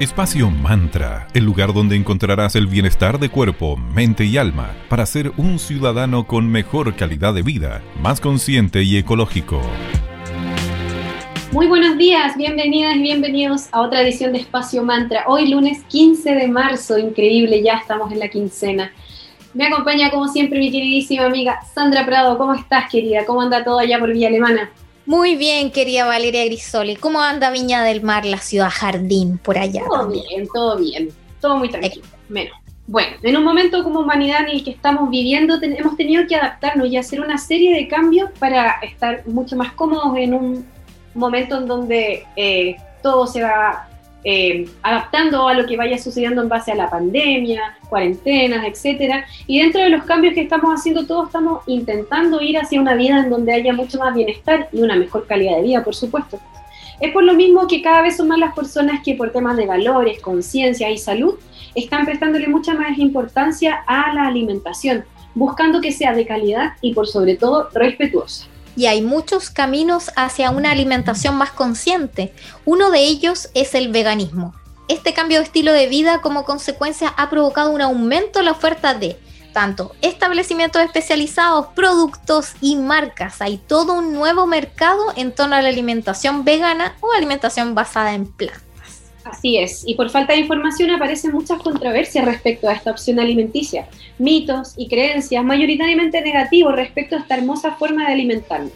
Espacio Mantra, el lugar donde encontrarás el bienestar de cuerpo, mente y alma para ser un ciudadano con mejor calidad de vida, más consciente y ecológico. Muy buenos días, bienvenidas y bienvenidos a otra edición de Espacio Mantra. Hoy lunes 15 de marzo, increíble, ya estamos en la quincena. Me acompaña como siempre mi queridísima amiga Sandra Prado. ¿Cómo estás, querida? ¿Cómo anda todo allá por Villa Alemana? Muy bien, querida Valeria Grisoli. ¿Cómo anda Viña del Mar, la ciudad jardín, por allá? Todo bien, todo bien. Todo muy tranquilo. Menos. Bueno, en un momento como humanidad en el que estamos viviendo, hemos tenido que adaptarnos y hacer una serie de cambios para estar mucho más cómodos en un momento en donde eh, todo se va eh, adaptando a lo que vaya sucediendo en base a la pandemia, cuarentenas, etcétera. Y dentro de los cambios que estamos haciendo, todos estamos intentando ir hacia una vida en donde haya mucho más bienestar y una mejor calidad de vida, por supuesto. Es por lo mismo que cada vez son más las personas que por temas de valores, conciencia y salud están prestándole mucha más importancia a la alimentación, buscando que sea de calidad y por sobre todo respetuosa y hay muchos caminos hacia una alimentación más consciente. Uno de ellos es el veganismo. Este cambio de estilo de vida como consecuencia ha provocado un aumento en la oferta de tanto establecimientos especializados, productos y marcas. Hay todo un nuevo mercado en torno a la alimentación vegana o alimentación basada en plantas. Así es, y por falta de información aparecen muchas controversias respecto a esta opción alimenticia, mitos y creencias mayoritariamente negativos respecto a esta hermosa forma de alimentarnos.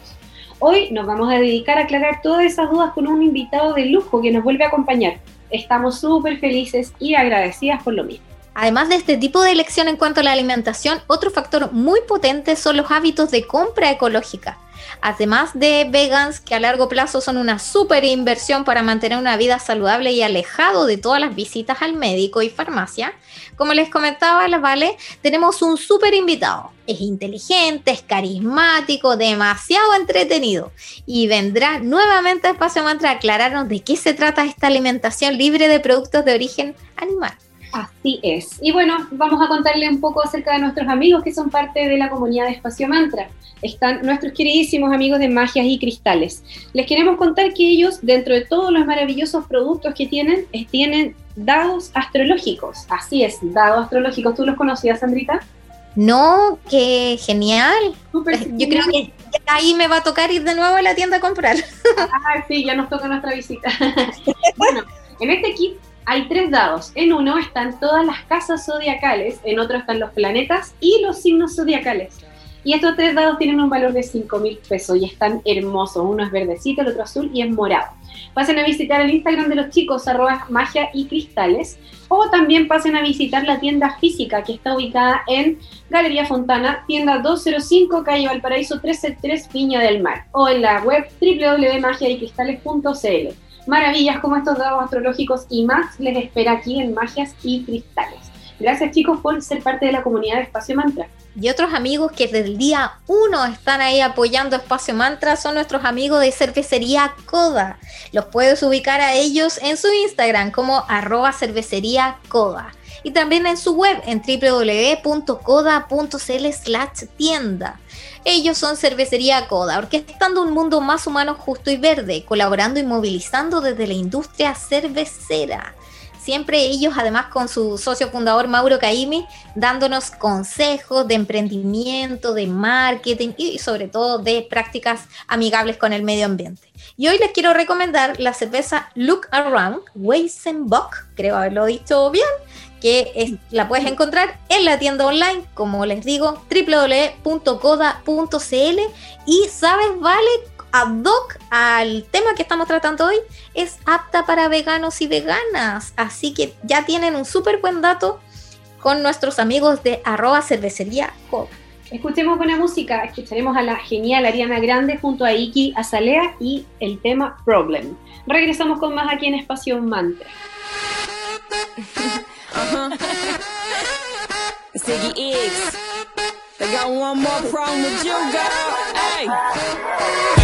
Hoy nos vamos a dedicar a aclarar todas esas dudas con un invitado de lujo que nos vuelve a acompañar. Estamos súper felices y agradecidas por lo mismo. Además de este tipo de elección en cuanto a la alimentación, otro factor muy potente son los hábitos de compra ecológica. Además de vegans que a largo plazo son una súper inversión para mantener una vida saludable y alejado de todas las visitas al médico y farmacia, como les comentaba la Vale, tenemos un súper invitado. Es inteligente, es carismático, demasiado entretenido y vendrá nuevamente a Espacio Mantra a aclararnos de qué se trata esta alimentación libre de productos de origen animal. Así es. Y bueno, vamos a contarle un poco acerca de nuestros amigos que son parte de la comunidad de Espacio Mantra. Están nuestros queridísimos amigos de Magias y Cristales. Les queremos contar que ellos, dentro de todos los maravillosos productos que tienen, tienen dados astrológicos. Así es, dados astrológicos. ¿Tú los conocías, Sandrita? No, qué genial. Yo creo que ahí me va a tocar ir de nuevo a la tienda a comprar. Ah, sí, ya nos toca nuestra visita. bueno, en este kit hay tres dados. En uno están todas las casas zodiacales, en otro están los planetas y los signos zodiacales. Y estos tres dados tienen un valor de 5 mil pesos y están hermosos. Uno es verdecito, el otro azul y es morado. Pasen a visitar el Instagram de los chicos, arroba magia y cristales. O también pasen a visitar la tienda física que está ubicada en Galería Fontana, tienda 205, calle Valparaíso 133, Viña del Mar. O en la web www.magiaycristales.cl maravillas como estos dados astrológicos y más les espera aquí en Magias y Cristales. Gracias chicos por ser parte de la comunidad de Espacio Mantra. Y otros amigos que desde el día 1 están ahí apoyando Espacio Mantra son nuestros amigos de cervecería Coda. Los puedes ubicar a ellos en su Instagram como arroba cervecería Coda. Y también en su web en www.coda.cl slash tienda. Ellos son Cervecería Coda, orquestando un mundo más humano, justo y verde, colaborando y movilizando desde la industria cervecera. Siempre ellos, además con su socio fundador Mauro Caimi, dándonos consejos de emprendimiento, de marketing y sobre todo de prácticas amigables con el medio ambiente. Y hoy les quiero recomendar la cerveza Look Around Weizenbock, creo haberlo dicho bien, que la puedes encontrar en la tienda online, como les digo, www.coda.cl. Y sabes, vale, ad hoc al tema que estamos tratando hoy, es apta para veganos y veganas. Así que ya tienen un súper buen dato con nuestros amigos de arroba cervecería Coda. Escuchemos buena música, escucharemos a la genial Ariana Grande junto a Iki Azalea y el tema Problem. Regresamos con más aquí en Espacio Mantra. Uh-huh. Ziggy X. They got one more problem with you, girl. Hey.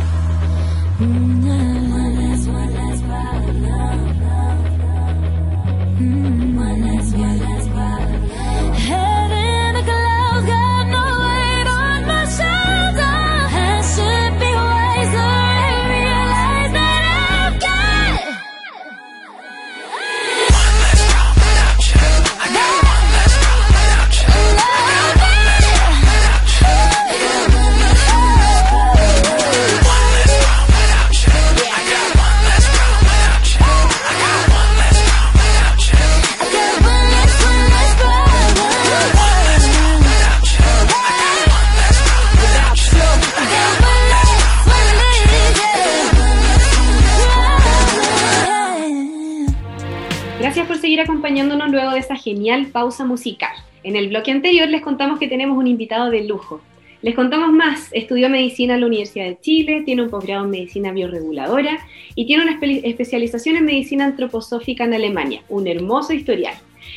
Pausa musical. En el bloque anterior les contamos que tenemos un invitado de lujo. Les contamos más, estudió medicina en la Universidad de Chile, tiene un posgrado en medicina bioreguladora y tiene una especialización en medicina antroposófica en Alemania, un hermoso historial.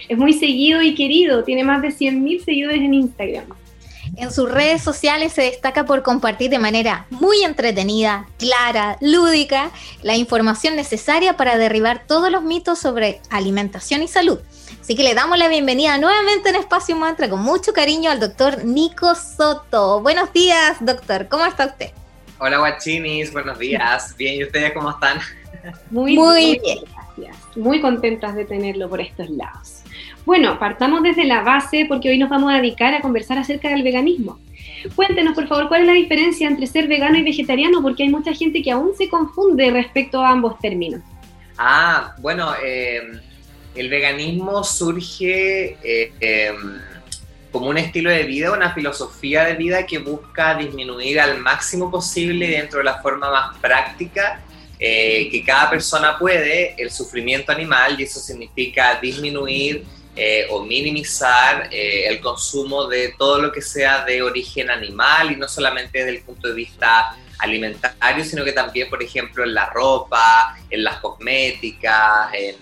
Es muy seguido y querido, tiene más de 100.000 seguidores en Instagram. En sus redes sociales se destaca por compartir de manera muy entretenida, clara, lúdica, la información necesaria para derribar todos los mitos sobre alimentación y salud. Así que le damos la bienvenida nuevamente en Espacio Mantra con mucho cariño al doctor Nico Soto. Buenos días, doctor. ¿Cómo está usted? Hola, guachinis. Buenos días. Bien, ¿y ustedes cómo están? Muy, muy bien. Gracias. Muy contentas de tenerlo por estos lados. Bueno, partamos desde la base porque hoy nos vamos a dedicar a conversar acerca del veganismo. Cuéntenos, por favor, cuál es la diferencia entre ser vegano y vegetariano, porque hay mucha gente que aún se confunde respecto a ambos términos. Ah, bueno, em, el veganismo surge eh, em, como un estilo de vida, una filosofía de vida que busca disminuir al máximo posible dentro de la forma más práctica eh, que cada persona puede el sufrimiento animal y eso significa disminuir eh, o minimizar el consumo de todo lo que sea de origen animal y no solamente desde el punto de vista alimentario, sino que también, por ejemplo, en la ropa, en las cosméticas, en,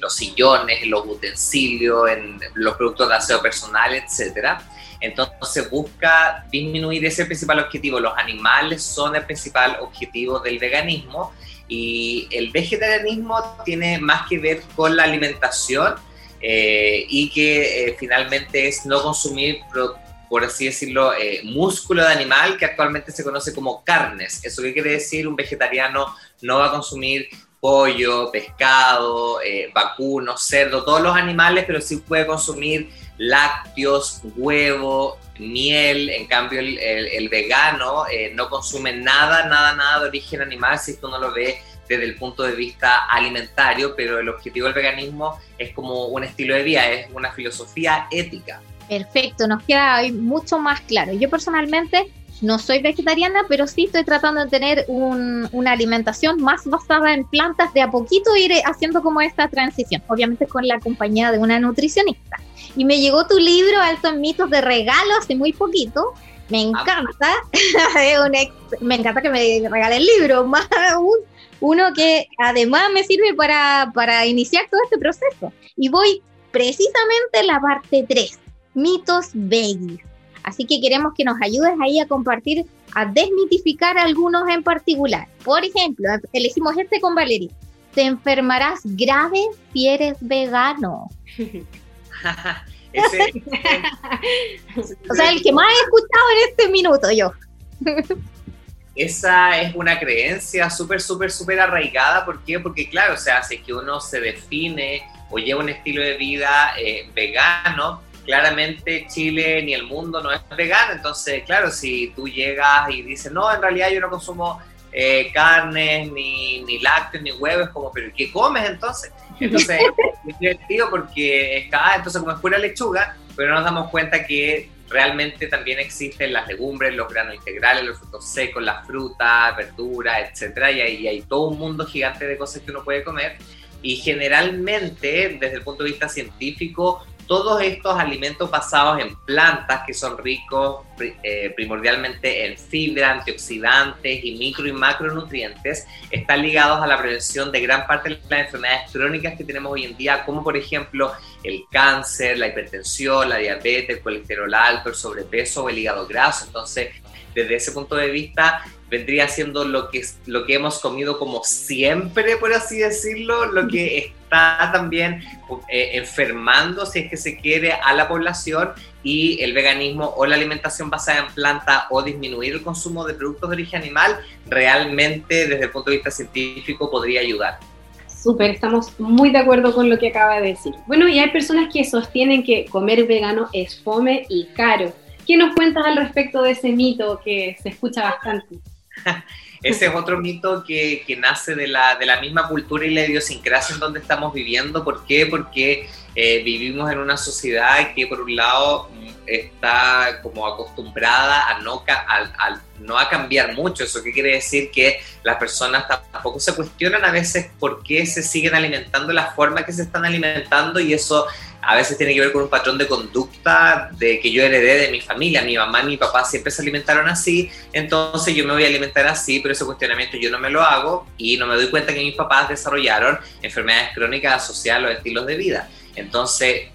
los sillones, en los utensilios, en los productos de aseo personal, etc. Entonces busca disminuir ese principal objetivo. Los animales son el principal objetivo del veganismo y el vegetarianismo tiene más que ver con la alimentación eh, y que eh, finalmente es no consumir, por así decirlo, eh, músculo de animal que actualmente se conoce como carnes. ¿Eso qué quiere decir? Un vegetariano no va a consumir pollo, pescado, vacuno, cerdo, todos los animales, pero sí puede consumir lácteos, huevo, miel. En cambio, el, vegano no consume nada, nada, nada de origen animal si esto no lo ve desde el punto de vista alimentario, pero el objetivo del veganismo es como un estilo de vida, es una filosofía ética. Perfecto, nos queda hoy mucho más claro. Yo personalmente no soy vegetariana, pero sí estoy tratando de tener una alimentación más basada en plantas, de a poquito ir haciendo como esta transición, obviamente con la compañía de una nutricionista. Y me llegó tu libro, Alto en Mitos de Regalo, hace muy poquito. Me ah, encanta, me encanta que me regale el libro, más aún uno que además me sirve para, para iniciar todo este proceso. Y voy precisamente en la parte 3, mitos veggies. Así que queremos que nos ayudes ahí a compartir, a desmitificar algunos en particular. Por ejemplo, elegimos este con Valeria. Te enfermarás grave si eres vegano. o sea, el que más he escuchado en este minuto yo esa es una creencia súper, súper, súper arraigada. ¿Por qué? Porque claro, o sea, si es que uno se define o lleva un estilo de vida eh, vegano, claramente Chile ni el mundo no es vegano. Entonces, claro, si tú llegas y dices, no, en realidad yo no consumo eh, carnes, ni, ni lácteos, ni huevos, como, pero ¿qué comes entonces? Entonces, es divertido porque es cada, entonces como es pura lechuga, pero nos damos cuenta que realmente también existen las legumbres, los granos integrales, los frutos secos, las frutas, verduras, etcétera, y hay, hay todo un mundo gigante de cosas que uno puede comer. Y generalmente, desde el punto de vista científico, todos estos alimentos basados en plantas que son ricos eh, primordialmente en fibra, antioxidantes y micro y macronutrientes están ligados a la prevención de gran parte de las enfermedades crónicas que tenemos hoy en día, como por ejemplo el cáncer, la hipertensión, la diabetes, el colesterol alto, el sobrepeso o el hígado graso. Entonces, desde ese punto de vista, vendría siendo lo que, lo que hemos comido como siempre, por así decirlo, lo que está también eh, enfermando, si es que se quiere, a la población y el veganismo o la alimentación basada en planta o disminuir el consumo de productos de origen animal, realmente desde el punto de vista científico podría ayudar. Súper, estamos muy de acuerdo con lo que acaba de decir. Bueno, y hay personas que sostienen que comer vegano es fome y caro. ¿Qué nos cuentas al respecto de ese mito que se escucha bastante? Ese es otro mito que, nace de la, de la, misma cultura y la idiosincrasia en donde estamos viviendo. ¿Por qué? Porque eh, vivimos en una sociedad que por un lado está como acostumbrada a no, a, no a cambiar mucho. ¿Eso qué quiere decir? Que las personas tampoco se cuestionan a veces por qué se siguen alimentando la forma que se están alimentando y eso a veces tiene que ver con un patrón de conducta de que yo heredé de mi familia. Mi mamá y mi papá siempre se alimentaron así, entonces yo me voy a alimentar así, pero ese cuestionamiento yo no me lo hago y no me doy cuenta que mis papás desarrollaron enfermedades crónicas asociadas a los estilos de vida. Entonces,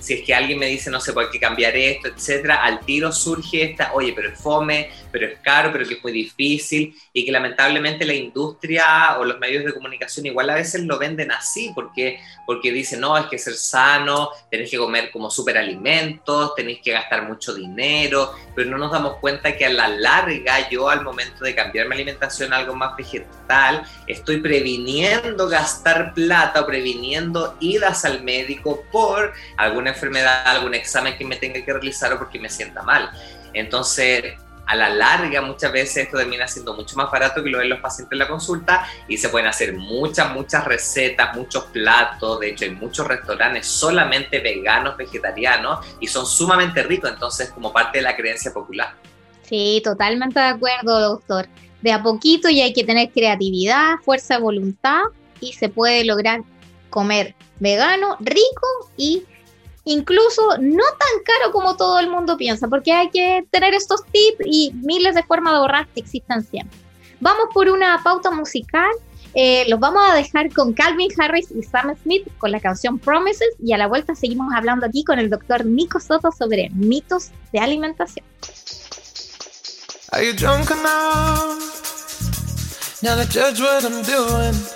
si es que alguien me dice, no sé, por qué cambiar esto, etcétera, al tiro surge esta, oye, pero es fome, pero es caro, pero que es muy difícil, y que lamentablemente la industria o los medios de comunicación igual a veces lo venden así, porque, porque dicen, no, es que ser sano, tenés que comer como superalimentos, tenés que gastar mucho dinero, pero no nos damos cuenta que a la larga yo al momento de cambiar mi alimentación a algo más vegetal, estoy previniendo gastar plata o previniendo idas al médico por alguna enfermedad, algún examen que me tenga que realizar o porque me sienta mal. Entonces, a la larga muchas veces esto termina siendo mucho más barato que lo ven los pacientes en la consulta y se pueden hacer muchas, muchas recetas, muchos platos, de hecho hay muchos restaurantes solamente veganos, vegetarianos y son sumamente ricos, entonces como parte de la creencia popular. Sí, totalmente de acuerdo, doctor. De a poquito y hay que tener creatividad, fuerza de voluntad y se puede lograr comer vegano, rico y incluso no tan caro como todo el mundo piensa, porque hay que tener estos tips y miles de formas de ahorrar que existen siempre. Vamos por una pauta musical. Eh, los vamos a dejar con Calvin Harris y Sam Smith con la canción Promises y a la vuelta seguimos hablando aquí con el doctor Nico Soto sobre mitos de alimentación. Are you drunk enough? Now to judge what I'm doing.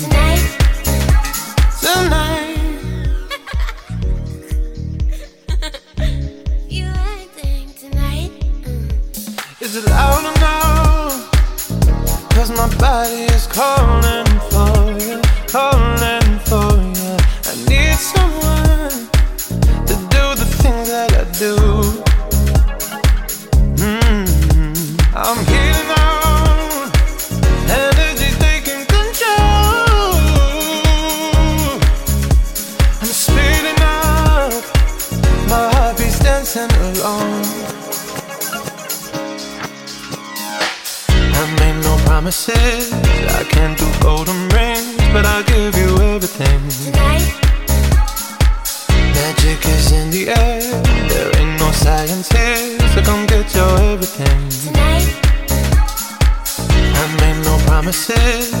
Promises.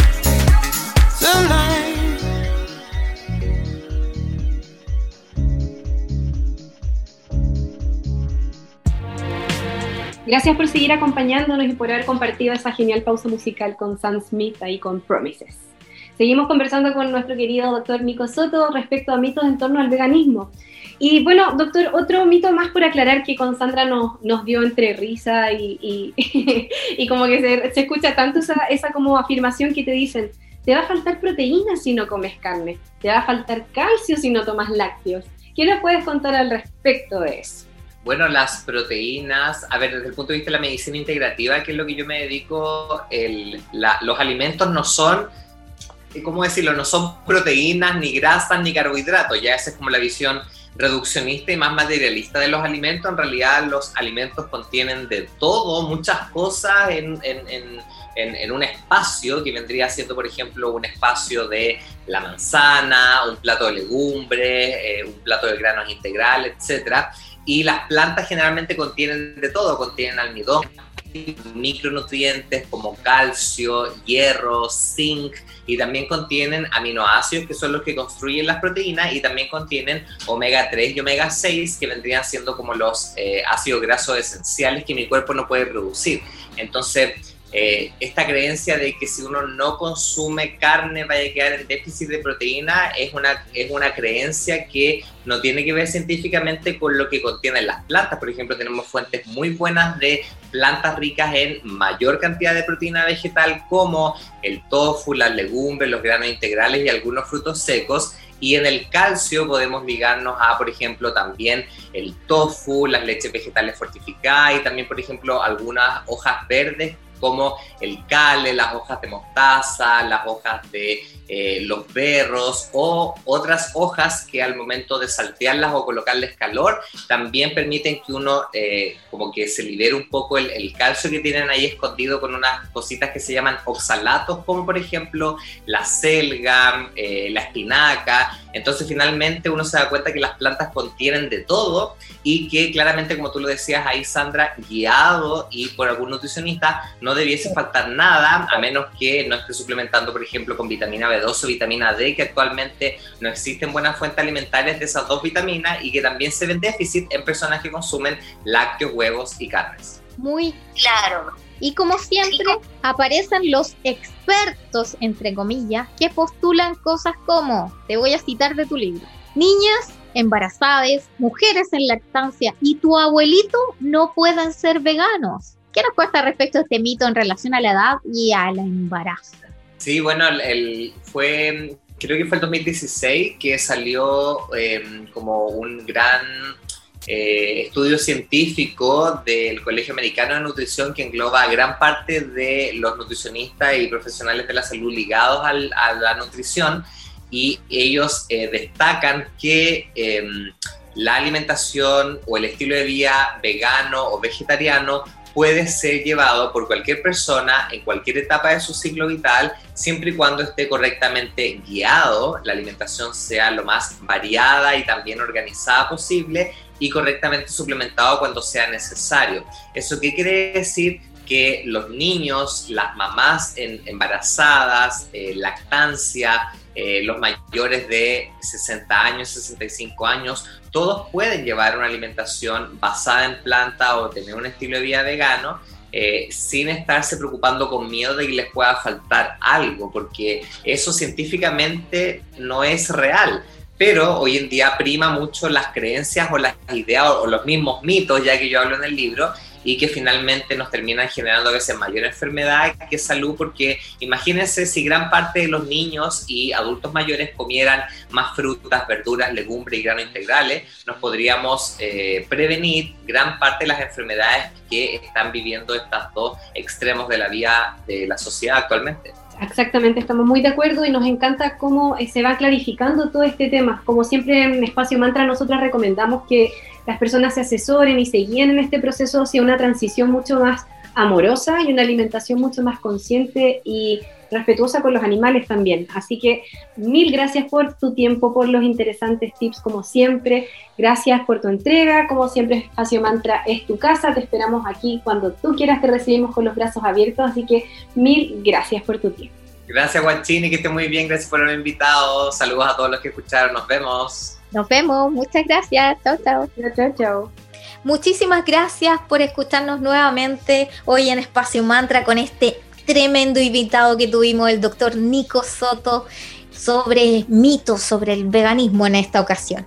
Gracias por seguir acompañándonos y por haber compartido esa genial pausa musical con Sam Smith ahí con Promises. Seguimos conversando con nuestro querido doctor Nico Soto respecto a mitos en torno al veganismo. Y bueno, doctor, otro mito más por aclarar que con Sandra nos, nos dio entre risa y, y, y como que se, se escucha tanto esa, esa como afirmación que te dicen, te va a faltar proteína si no comes carne, te va a faltar calcio si no tomas lácteos. ¿Qué nos puedes contar al respecto de eso? Bueno, las proteínas, a ver, desde el punto de vista de la medicina integrativa, que es lo que yo me dedico, el- la- los alimentos no son, ¿cómo decirlo? No son proteínas, ni grasas, ni carbohidratos. Ya esa es como la visión reduccionista y más materialista de los alimentos. En realidad los alimentos contienen de todo, muchas cosas en, en- en- en- en un espacio que vendría siendo, por ejemplo, un espacio de la manzana, un plato de legumbres, eh, un plato de granos integrales, etcétera. Y las plantas generalmente contienen de todo, contienen almidón, micronutrientes como calcio, hierro, zinc y también contienen aminoácidos que son los que construyen las proteínas y también contienen omega 3 y omega 6 que vendrían siendo como los eh, ácidos grasos esenciales que mi cuerpo no puede producir. Entonces, eh, esta creencia de que si uno no consume carne vaya a quedar en déficit de proteína es una, es una creencia que no tiene que ver científicamente con lo que contienen las plantas. Por ejemplo, tenemos fuentes muy buenas de plantas ricas en mayor cantidad de proteína vegetal como el tofu, las legumbres, los granos integrales y algunos frutos secos. Y en el calcio podemos ligarnos a, por ejemplo, también el tofu, las leches vegetales fortificadas y también, por ejemplo, algunas hojas verdes como el cale, las hojas de mostaza, las hojas de eh, los berros o otras hojas que al momento de saltearlas o colocarles calor también permiten que uno eh, como que se libere un poco el, el, calcio que tienen ahí escondido con unas cositas que se llaman oxalatos como por ejemplo la selga, eh, la espinaca. Entonces finalmente uno se da cuenta que las plantas contienen de todo y que claramente como tú lo decías ahí Sandra, guiado y por algún nutricionista no debiese faltar nada a menos que no esté suplementando por ejemplo con vitamina B2 o vitamina D que actualmente no existen buenas fuentes alimentarias de esas dos vitaminas y que también se ven déficit en personas que consumen lácteos, huevos y carnes. Muy claro. Y como siempre, aparecen los expertos, entre comillas, que postulan cosas como, te voy a citar de tu libro, niñas embarazadas, mujeres en lactancia y tu abuelito no pueden ser veganos. ¿Qué nos cuesta respecto a este mito en relación a la edad y al embarazo? Sí, bueno, fue, creo que fue el 2016 que salió eh, como un gran eh, estudio científico del Colegio Americano de Nutrición que engloba a gran parte de los nutricionistas y profesionales de la salud ligados a la nutrición y ellos eh, destacan que la alimentación o el estilo de vida vegano o vegetariano puede ser llevado por cualquier persona en cualquier etapa de su ciclo vital, siempre y cuando esté correctamente guiado, la alimentación sea lo más variada y también organizada posible y correctamente suplementado cuando sea necesario. ¿Eso qué quiere decir? que los niños, las mamás embarazadas, eh, lactancia, eh, los mayores de 60 años, 65 años, todos pueden llevar una alimentación basada en planta o tener un estilo de vida vegano eh, sin estarse preocupando con miedo de que les pueda faltar algo, porque eso científicamente no es real. Pero hoy en día prima mucho las creencias o las ideas o los mismos mitos, ya que yo hablo en el libro, y que finalmente nos terminan generando a veces mayor enfermedad que salud, porque imagínense si gran parte de los niños y adultos mayores comieran más frutas, verduras, legumbres y granos integrales, nos podríamos eh, prevenir gran parte de las enfermedades que están viviendo estos dos extremos de la vida de la sociedad actualmente. Exactamente, estamos muy de acuerdo y nos encanta cómo eh, se va clarificando todo este tema. Como siempre en Espacio Mantra, nosotros recomendamos que las personas se asesoren y se guíen en este proceso hacia una transición mucho más amorosa y una alimentación mucho más consciente y respetuosa con los animales también. Así que mil gracias por tu tiempo, por los interesantes tips como siempre. Gracias por tu entrega. Como siempre, Espacio Mantra es tu casa. Te esperamos aquí cuando tú quieras. Te recibimos con los brazos abiertos. Así que mil gracias por tu tiempo. Gracias, Guachini, que esté muy bien. Gracias por haberme invitado. Saludos a todos los que escucharon. Nos vemos. Nos vemos. Muchas gracias. Chao, chao. Chao, chao. Muchísimas gracias por escucharnos nuevamente hoy en Espacio Mantra con este tremendo invitado que tuvimos, el doctor Nico Soto, sobre mitos sobre el veganismo en esta ocasión.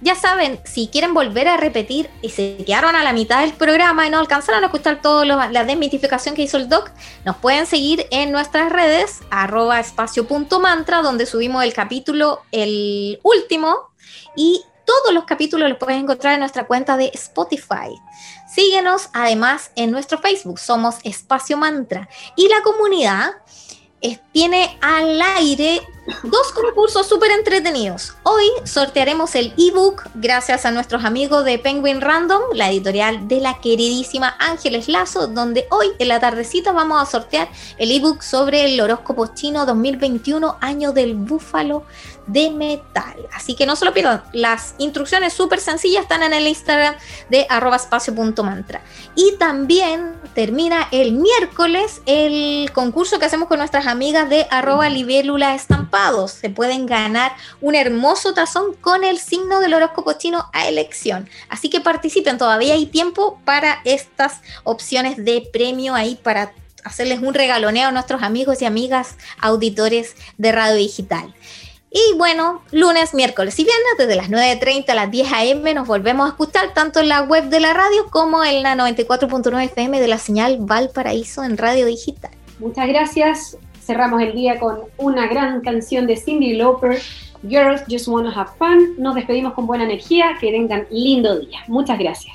Ya saben, si quieren volver a repetir y se quedaron a la mitad del programa y no alcanzaron a escuchar toda la desmitificación que hizo el doc, nos pueden seguir en nuestras redes, arroba espacio.mantra, donde subimos el capítulo, el último, y todos los capítulos los puedes encontrar en nuestra cuenta de Spotify. Síguenos además en nuestro Facebook, somos Espacio Mantra. Y la comunidad tiene al aire dos concursos súper entretenidos. Hoy sortearemos el ebook gracias a nuestros amigos de Penguin Random, la editorial de la queridísima Ángeles Lazo, donde hoy en la tardecita vamos a sortear el ebook sobre el horóscopo chino 2021, año del búfalo de metal. Así que no se lo pierdan, las instrucciones súper sencillas están en el Instagram de arroba espacio.mantra. Y también termina el miércoles el concurso que hacemos con nuestras amigas de arroba libélula estampados. Se pueden ganar un hermoso tazón con el signo del horóscopo chino a elección. Así que participen, todavía hay tiempo para estas opciones de premio ahí para hacerles un regaloneo a nuestros amigos y amigas auditores de Radio Digital. Y bueno, lunes, miércoles y viernes desde las 9.30 a las 10 a.m. nos volvemos a escuchar tanto en la web de la radio como en la 94.9 FM de la señal Valparaíso en Radio Digital. Muchas gracias. Cerramos el día con una gran canción de Cindy Lauper, Girls Just Wanna Have Fun. Nos despedimos con buena energía. Que tengan lindo día. Muchas gracias.